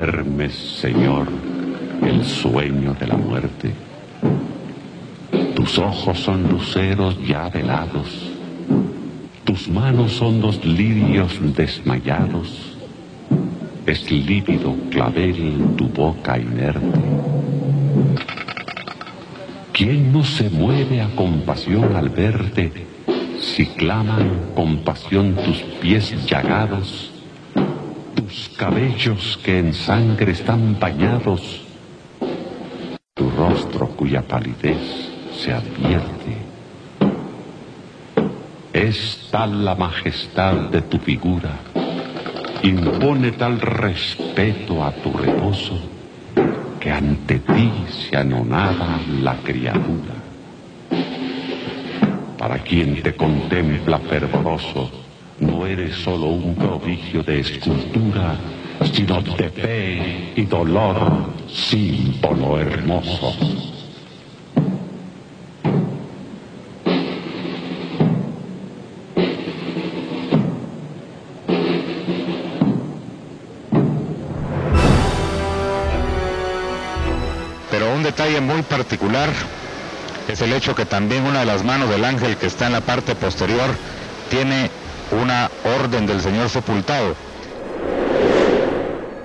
Duermes, Señor, el sueño de la muerte. Tus ojos son luceros ya velados. Tus manos son los lirios desmayados. Es lívido clavel tu boca inerte. ¿Quién no se mueve a compasión al verte si claman compasión tus pies llagados, cabellos que en sangre están bañados, tu rostro cuya palidez se advierte? Es tal la majestad de tu figura, impone tal respeto a tu reposo, que ante ti se anonada la criatura. Para quien te contempla fervoroso, no eres solo un prodigio de escultura, sino de fe y dolor, símbolo hermoso. detalle muy particular es el hecho que también una de las manos del ángel que está en la parte posterior tiene una orden del Señor sepultado.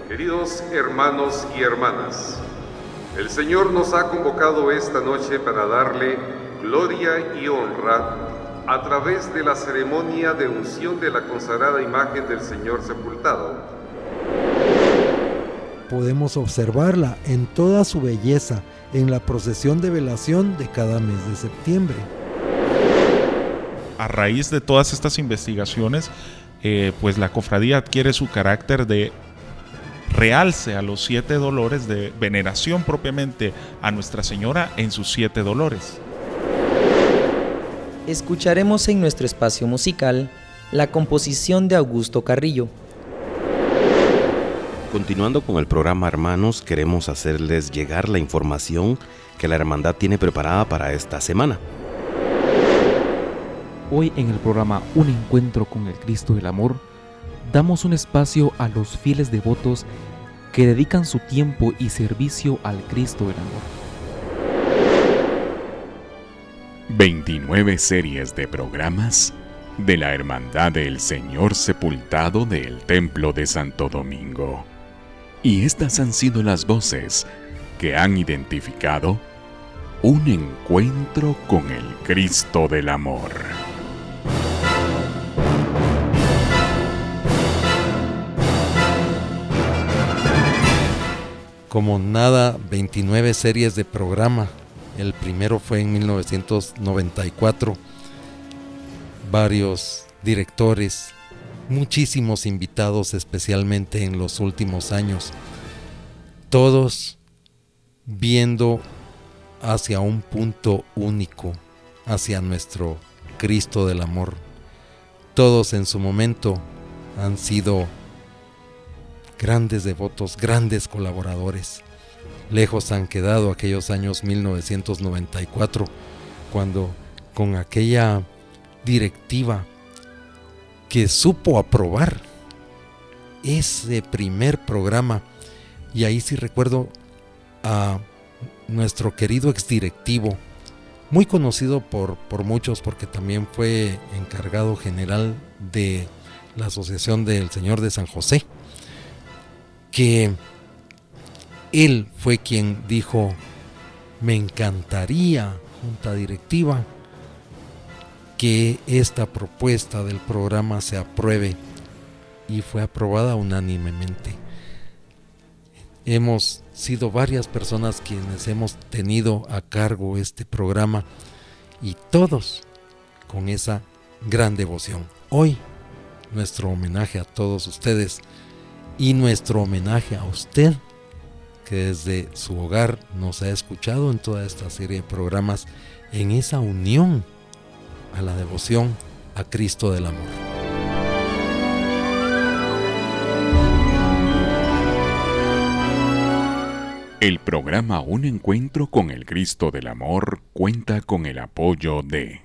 Queridos hermanos y hermanas, el Señor nos ha convocado esta noche para darle gloria y honra a través de la ceremonia de unción de la consagrada imagen del Señor sepultado. Podemos observarla en toda su belleza en la procesión de velación de cada mes de septiembre. A raíz de todas estas investigaciones, eh, pues la cofradía adquiere su carácter de realce a los siete dolores de veneración propiamente a Nuestra Señora en sus siete dolores. Escucharemos en nuestro espacio musical la composición de Augusto Carrillo, Continuando con el programa Hermanos, queremos hacerles llegar la información que la hermandad tiene preparada para esta semana. Hoy en el programa Un encuentro con el Cristo del Amor, damos un espacio a los fieles devotos que dedican su tiempo y servicio al Cristo del Amor. 29 series de programas de la Hermandad del Señor Sepultado del Templo de Santo Domingo. Y estas han sido las voces que han identificado un encuentro con el Cristo del Amor. Como nada, 29 series de programa. El primero fue en 1994. Varios directores, muchísimos invitados, especialmente en los últimos años, todos viendo hacia un punto único, hacia nuestro Cristo del Amor. Todos en su momento han sido grandes devotos, grandes colaboradores. Lejos han quedado aquellos años 1994, cuando con aquella directiva que supo aprobar ese primer programa. Y ahí sí recuerdo a nuestro querido exdirectivo, muy conocido por, por muchos porque también fue encargado general de la Asociación del Señor de San José, que él fue quien dijo, me encantaría, junta directiva, que esta propuesta del programa se apruebe y fue aprobada unánimemente. Hemos sido varias personas quienes hemos tenido a cargo este programa y todos con esa gran devoción. Hoy nuestro homenaje a todos ustedes y nuestro homenaje a usted que desde su hogar nos ha escuchado en toda esta serie de programas en esa unión a la devoción a Cristo del Amor. El programa Un Encuentro con el Cristo del Amor cuenta con el apoyo de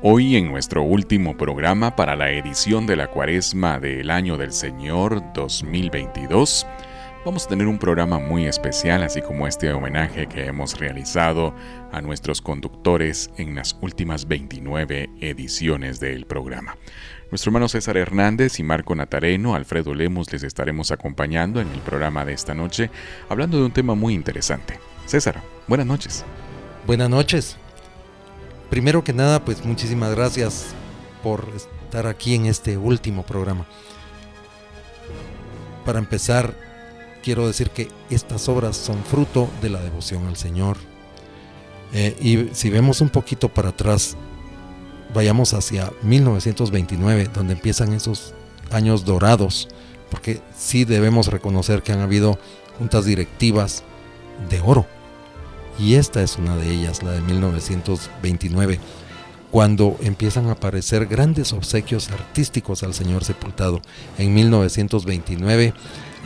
Hoy en nuestro último programa para la edición de la cuaresma del año del Señor 2022, vamos a tener un programa muy especial, así como este homenaje que hemos realizado a nuestros conductores en las últimas 29 ediciones del programa. Nuestro hermano César Hernández y Marco Natareno, Alfredo Lemos les estaremos acompañando en el programa de esta noche, hablando de un tema muy interesante. César, buenas noches. Buenas noches. Primero que nada, pues muchísimas gracias por estar aquí en este último programa. Para empezar, quiero decir que estas obras son fruto de la devoción al Señor. Eh, y si vemos un poquito para atrás, vayamos hacia 1929, donde empiezan esos años dorados, porque sí debemos reconocer que han habido juntas directivas de oro y esta es una de ellas, la de 1929, cuando empiezan a aparecer grandes obsequios artísticos al Señor sepultado. En 1929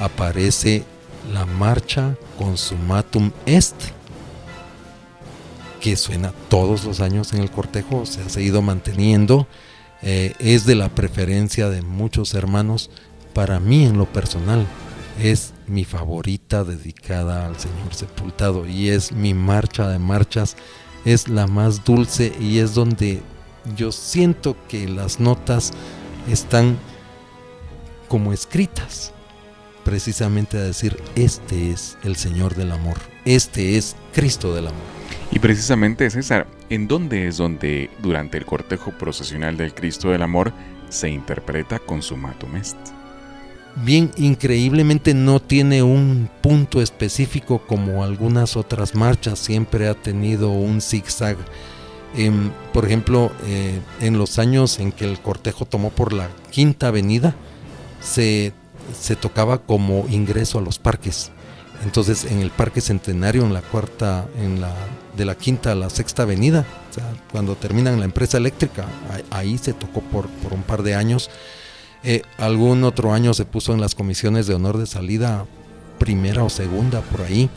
aparece la marcha Consumatum Est, que suena todos los años en el cortejo, se ha seguido manteniendo, eh, es de la preferencia de muchos hermanos, para mí en lo personal es mi favorita dedicada al Señor sepultado y es mi marcha de marchas, es la más dulce y es donde yo siento que las notas están como escritas, precisamente a decir, este es el Señor del amor, este es Cristo del amor. Y precisamente César, ¿en dónde es donde durante el cortejo procesional del Cristo del amor se interpreta Consumatum Est? Bien increíblemente no tiene un punto específico como algunas otras marchas, siempre ha tenido un zigzag. Em, por ejemplo, eh, en los años en que el cortejo tomó por la Quinta Avenida, se, se, tocaba como ingreso a los parques. Entonces, en el Parque Centenario, en la cuarta, en la de la Quinta a la Sexta Avenida, cuando terminan la empresa eléctrica, ahí, se tocó por, por un par de años. Eh, algún otro año se puso en las comisiones de honor de salida, primera o segunda, por ahí.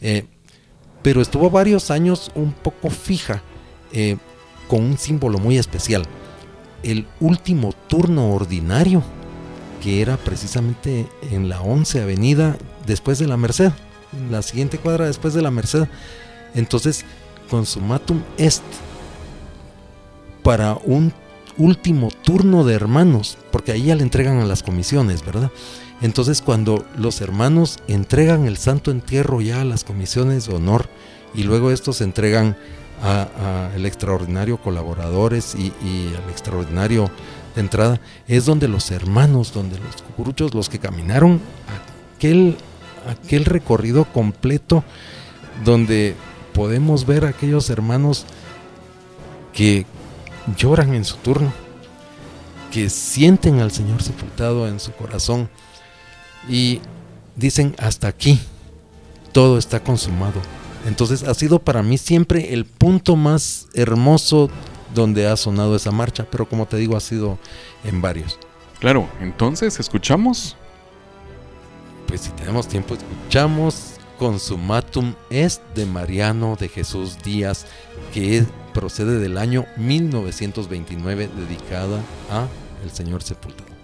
Eh, pero estuvo varios años un poco fija, eh, con un símbolo muy especial. El último turno ordinario, que era precisamente en la 11 Avenida, después de la Merced, la siguiente cuadra después de la Merced. Entonces, consumatum est para un último turno de hermanos, porque ahí ya le entregan a las comisiones, ¿verdad? Entonces cuando los hermanos entregan el santo entierro ya a las comisiones de honor y luego estos entregan al extraordinario colaboradores y, al extraordinario de entrada, es donde los hermanos, donde los cucuruchos, los que caminaron aquel, aquel recorrido completo, donde podemos ver a aquellos hermanos que, lloran en su turno, que sienten al Señor sepultado en su corazón y dicen, hasta aquí, todo está consumado. Entonces ha sido para mí siempre el punto más hermoso donde ha sonado esa marcha, pero como te digo, ha sido en varios. Claro, entonces escuchamos. Pues si tenemos tiempo, escuchamos Consumatum Est de Mariano de Jesús Díaz, que procede del año 1929 dedicada a el Señor sepultado.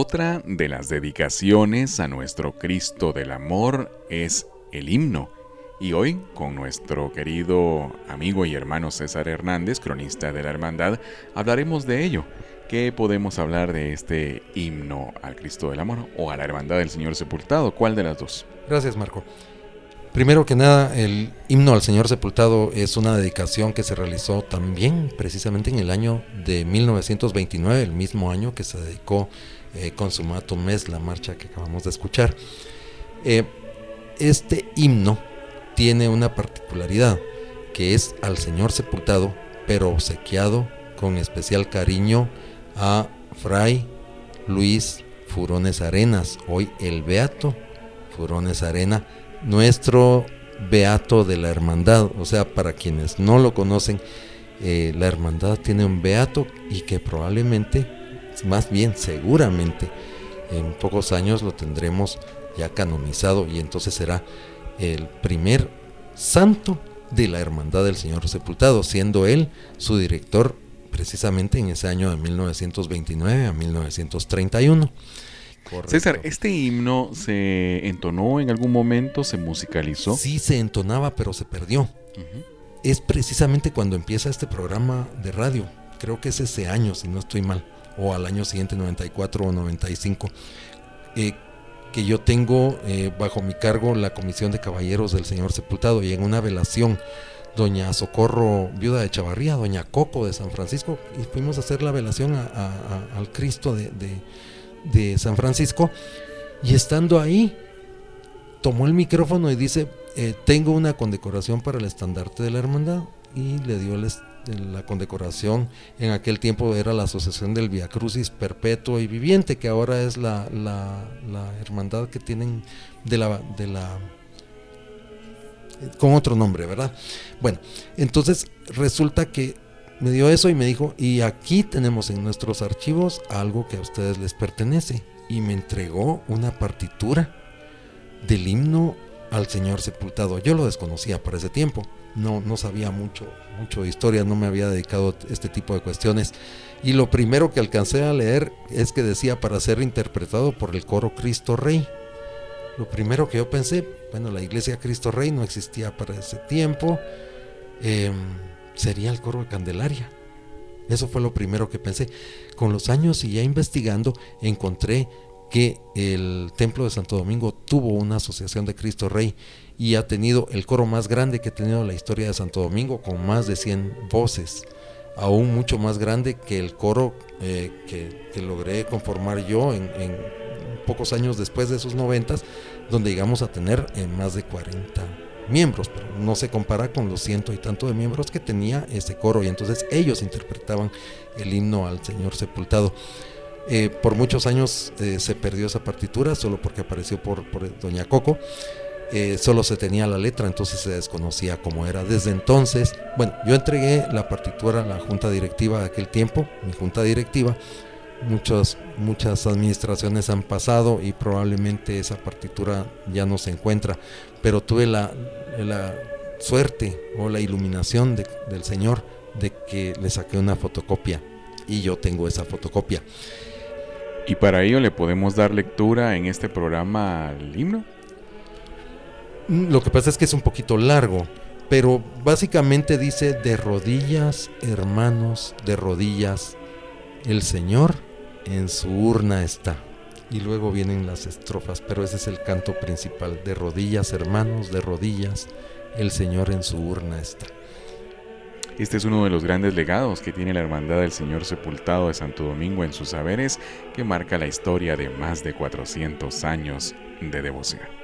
Otra de las dedicaciones a nuestro Cristo del Amor es el himno. Y hoy, con nuestro querido amigo y hermano César Hernández, cronista de la Hermandad, hablaremos de ello. ¿Qué podemos hablar de este himno al Cristo del Amor o a la Hermandad del Señor Sepultado? ¿Cuál de las dos? Gracias, Marco. Primero que nada, el himno al Señor Sepultado es una dedicación que se realizó también precisamente en el año de 1929, el mismo año que se dedicó eh, Consumatum Mes, la marcha que acabamos de escuchar. Eh, este himno tiene una particularidad, que es al Señor sepultado, pero obsequiado con especial cariño a Fray Luis Furones Arenas, hoy el Beato Furones Arena, nuestro Beato de la Hermandad. O sea, para quienes no lo conocen, eh, la Hermandad tiene un Beato y que probablemente más bien seguramente en pocos años lo tendremos ya canonizado y entonces será el primer santo de la Hermandad del Señor Sepultado, siendo él su director precisamente en ese año de 1929 a 1931. César, ¿este himno se entonó en algún momento, se musicalizó? Sí, se entonaba, pero se perdió. Es precisamente cuando empieza este programa de radio, creo que es ese año, si no estoy mal o al año siguiente 94 o 95, eh, que yo tengo eh, bajo mi cargo la Comisión de Caballeros del Señor Sepultado y en una velación doña Socorro, viuda de Chavarría, doña Coco de San Francisco, y fuimos a hacer la velación al Cristo de, San Francisco, y estando ahí, tomó el micrófono y dice, eh, tengo una condecoración para el estandarte de la hermandad, y le dio el, la condecoración en aquel tiempo era la Asociación del Via Crucis Perpetuo y Viviente, que ahora es la, hermandad que tienen de la, de la con otro nombre, ¿verdad? Bueno, entonces resulta que me dio eso y me dijo, y aquí tenemos en nuestros archivos algo que a ustedes les pertenece. Y me entregó una partitura del himno al Señor sepultado. Yo lo desconocía por ese tiempo no, no sabía mucho, mucho de historia, no me había dedicado a este tipo de cuestiones. Y lo primero que alcancé a leer es que decía para ser interpretado por el coro Cristo Rey. Lo primero que yo pensé, bueno, la iglesia Cristo Rey no existía para ese tiempo, em, sería el coro de Candelaria. Eso fue lo primero que pensé. Con los años y ya investigando, encontré que el templo de Santo Domingo tuvo una asociación de Cristo Rey y ha tenido el coro más grande que ha tenido la historia de Santo Domingo, con más de 100 voces, aún mucho más grande que el coro eh, que, logré conformar yo en, pocos años después de esos 90, donde llegamos a tener en eh, más de 40 miembros, pero no se compara con los ciento y tanto de miembros que tenía ese coro, y entonces ellos interpretaban el himno al Señor sepultado. Eh, por muchos años se perdió esa partitura, solo porque apareció por Doña Coco. Eh, solo se tenía la letra, entonces se desconocía cómo era. Desde entonces, bueno, yo entregué la partitura a la junta directiva de aquel tiempo, mi junta directiva. Muchas, muchas administraciones han pasado y probablemente esa partitura ya no se encuentra, pero tuve la, la suerte o la iluminación del Señor de que le saqué una fotocopia y yo tengo esa fotocopia. Y para ello le podemos dar lectura en este programa al himno. Mm, lo que pasa es que es un poquito largo, pero básicamente dice de rodillas, hermanos, de rodillas, el Señor en su urna está. Y luego vienen las estrofas, pero ese es el canto principal, de rodillas, hermanos, de rodillas, el Señor en su urna está. Este es uno de los grandes legados que tiene la Hermandad del Señor Sepultado de Santo Domingo en sus saberes, que marca la historia de más de 400 años de devoción.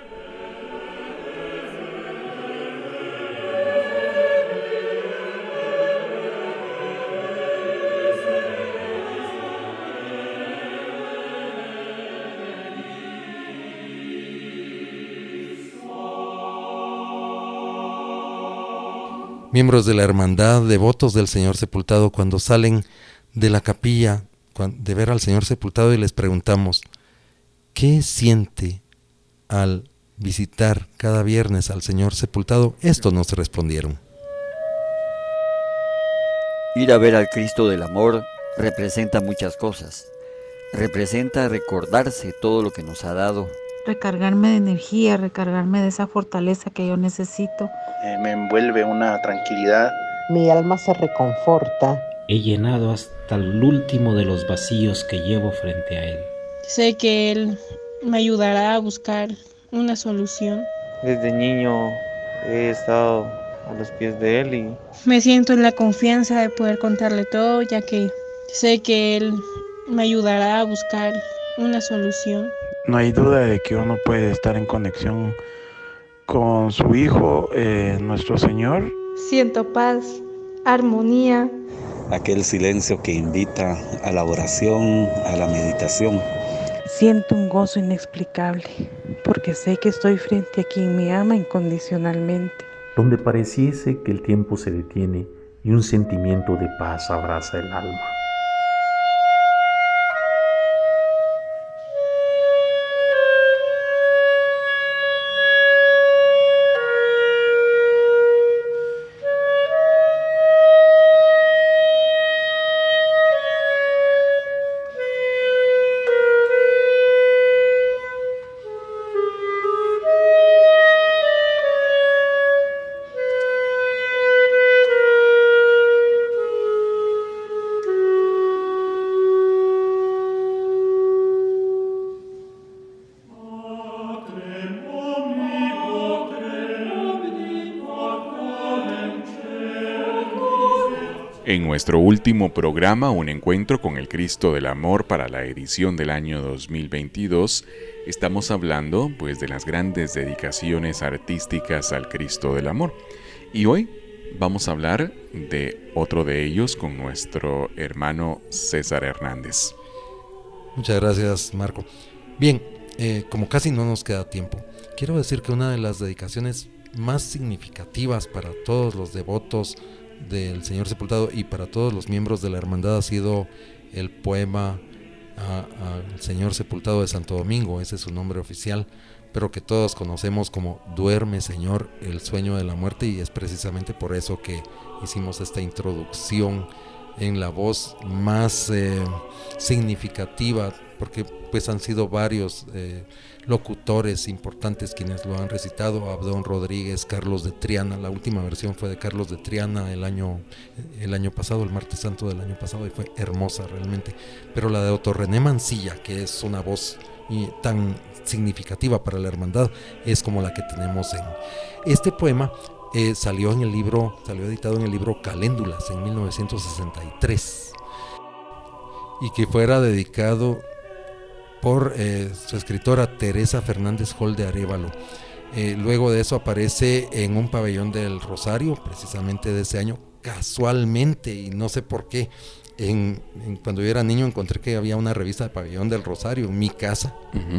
Miembros de la hermandad, devotos del Señor sepultado, cuando salen de la capilla de ver al Señor sepultado y les preguntamos, ¿qué siente al visitar cada viernes al Señor sepultado? Esto nos respondieron. Ir a ver al Cristo del Amor representa muchas cosas. representa recordarse todo lo que nos ha dado. Recargarme de energía, recargarme de esa fortaleza que yo necesito. Eh, me envuelve una tranquilidad. Mi alma se reconforta. He llenado hasta el último de los vacíos que llevo frente a Él. Sé que Él me ayudará a buscar una solución. Desde niño he estado a los pies de Él y... Me siento en la confianza de poder contarle todo, ya que sé que Él me ayudará a buscar una solución. No hay duda de que uno puede estar en conexión con su Hijo, eh, nuestro Señor. Siento paz, armonía. Aquel silencio que invita a la oración, a la meditación. Siento un gozo inexplicable, porque sé que estoy frente a quien me ama incondicionalmente. Donde pareciese que el tiempo se detiene y un sentimiento de paz abraza el alma. En nuestro último programa, Un Encuentro con el Cristo del Amor para la edición del año 2022, estamos hablando pues de las grandes dedicaciones artísticas al Cristo del Amor. Y hoy vamos a hablar de otro de ellos con nuestro hermano César Hernández. Muchas gracias, Marco. Bien, eh, como casi no nos queda tiempo, quiero decir que una de las dedicaciones más significativas para todos los devotos del Señor Sepultado y para todos los miembros de la hermandad ha sido el poema al Señor Sepultado de Santo Domingo, ese es su nombre oficial, pero que todos conocemos como Duerme Señor, el sueño de la muerte y es precisamente por eso que hicimos esta introducción en la voz más eh, significativa, porque pues han sido varios eh, locutores importantes quienes lo han recitado, Abdón Rodríguez, Carlos de Triana, la última versión fue de Carlos de Triana el año, el año pasado, el martes santo del año pasado, y fue hermosa realmente, pero la de Otto René Mancilla, que es una voz tan significativa para la hermandad, es como la que tenemos en este poema. Eh, salió en el libro, salió editado en el libro Caléndulas en 1963 y que fuera dedicado por eh, su escritora Teresa Fernández Hall de Arevalo. Eh, luego de eso aparece en un pabellón del Rosario, precisamente de ese año, casualmente, y no sé por qué. En, cuando yo era niño encontré que había una revista de pabellón del Rosario en mi casa,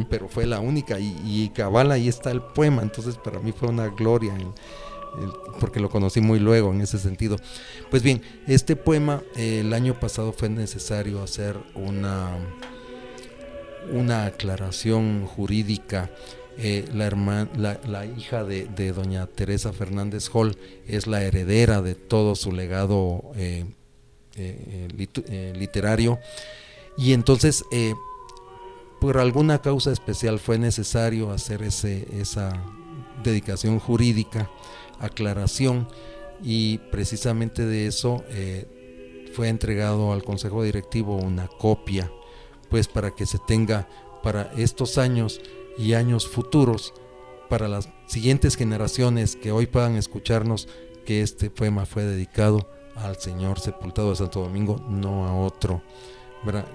pero fue la única, y, y, cabal ahí está el poema, entonces para mí fue una gloria. porque lo conocí muy luego en ese sentido. Pues bien, este poema eh, el año pasado fue necesario hacer una una aclaración jurídica. Eh, la, la, hija de, doña Teresa Fernández Hall es la heredera de todo su legado eh, eh, literario y entonces por alguna causa especial fue necesario hacer ese, esa dedicación jurídica, aclaración y precisamente de eso fue entregado al Consejo Directivo una copia pues para que se tenga para estos años y años futuros, para las siguientes generaciones que hoy puedan escucharnos, que este poema fue dedicado al Señor sepultado de Santo Domingo, no a otro.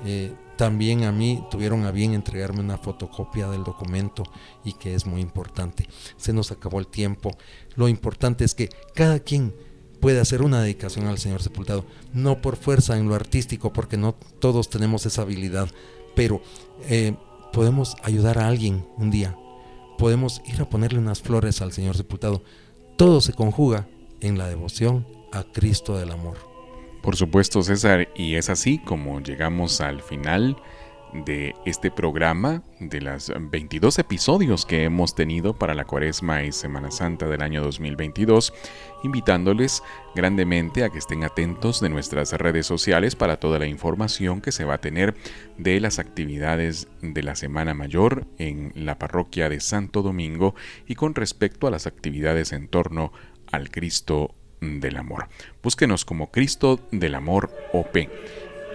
Eh, también a mí tuvieron a bien entregarme una fotocopia del documento y que es muy importante. Se nos acabó el tiempo. Lo importante es que cada quien puede hacer una dedicación al Señor sepultado, no por fuerza en lo artístico, porque no todos tenemos esa habilidad, pero eh, podemos ayudar a alguien un día, podemos ir a ponerle unas flores al Señor sepultado. Todo se conjuga en la devoción a Cristo del amor. Por supuesto, César, y es así como llegamos al final de este programa, de los 22 episodios que hemos tenido para la Cuaresma y Semana Santa del año 2022, invitándoles grandemente a que estén atentos de nuestras redes sociales para toda la información que se va a tener de las actividades de la Semana Mayor en la parroquia de Santo Domingo y con respecto a las actividades en torno al Cristo del Amor. Búsquenos como Cristo del Amor OP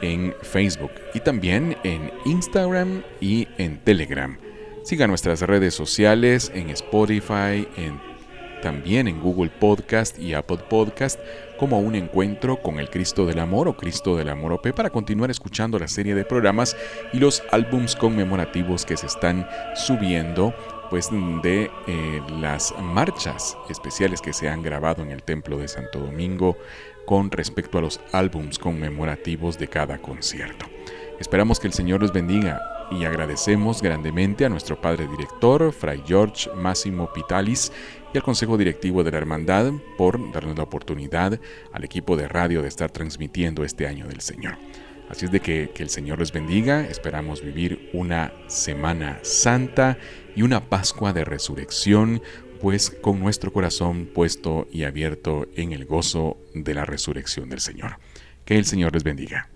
en Facebook y también en Instagram y en Telegram. Siga nuestras redes sociales en Spotify, en, también en Google Podcast y Apple Podcast como un encuentro con el Cristo del Amor o Cristo del Amor OP para continuar escuchando la serie de programas y los álbums conmemorativos que se están subiendo pues de eh, las marchas especiales que se han grabado en el Templo de Santo Domingo con respecto a los álbums conmemorativos de cada concierto. Esperamos que el Señor los bendiga y agradecemos grandemente a nuestro padre director, Fray George Máximo Pitalis, y al Consejo Directivo de la Hermandad por darnos la oportunidad al equipo de radio de estar transmitiendo este año del Señor. Así es de que, el Señor les bendiga, esperamos vivir una Semana Santa y una Pascua de Resurrección, pues con nuestro corazón puesto y abierto en el gozo de la resurrección del Señor. Que el Señor les bendiga.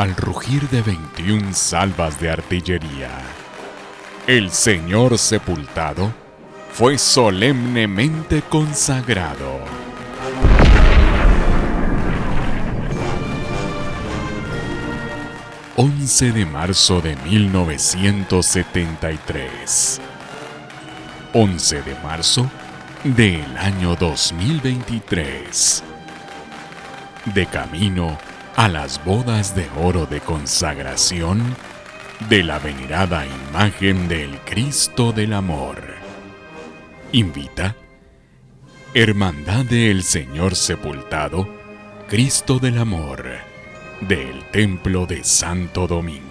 Al rugir de 21 salvas de artillería. El Señor sepultado fue solemnemente consagrado. ...11 de marzo de 1973... ...11 de marzo... ...del año 2023... ...de camino a las bodas de oro de consagración de la venerada imagen del Cristo del Amor. Invita Hermandad del Señor Sepultado, Cristo del Amor, del Templo de Santo Domingo.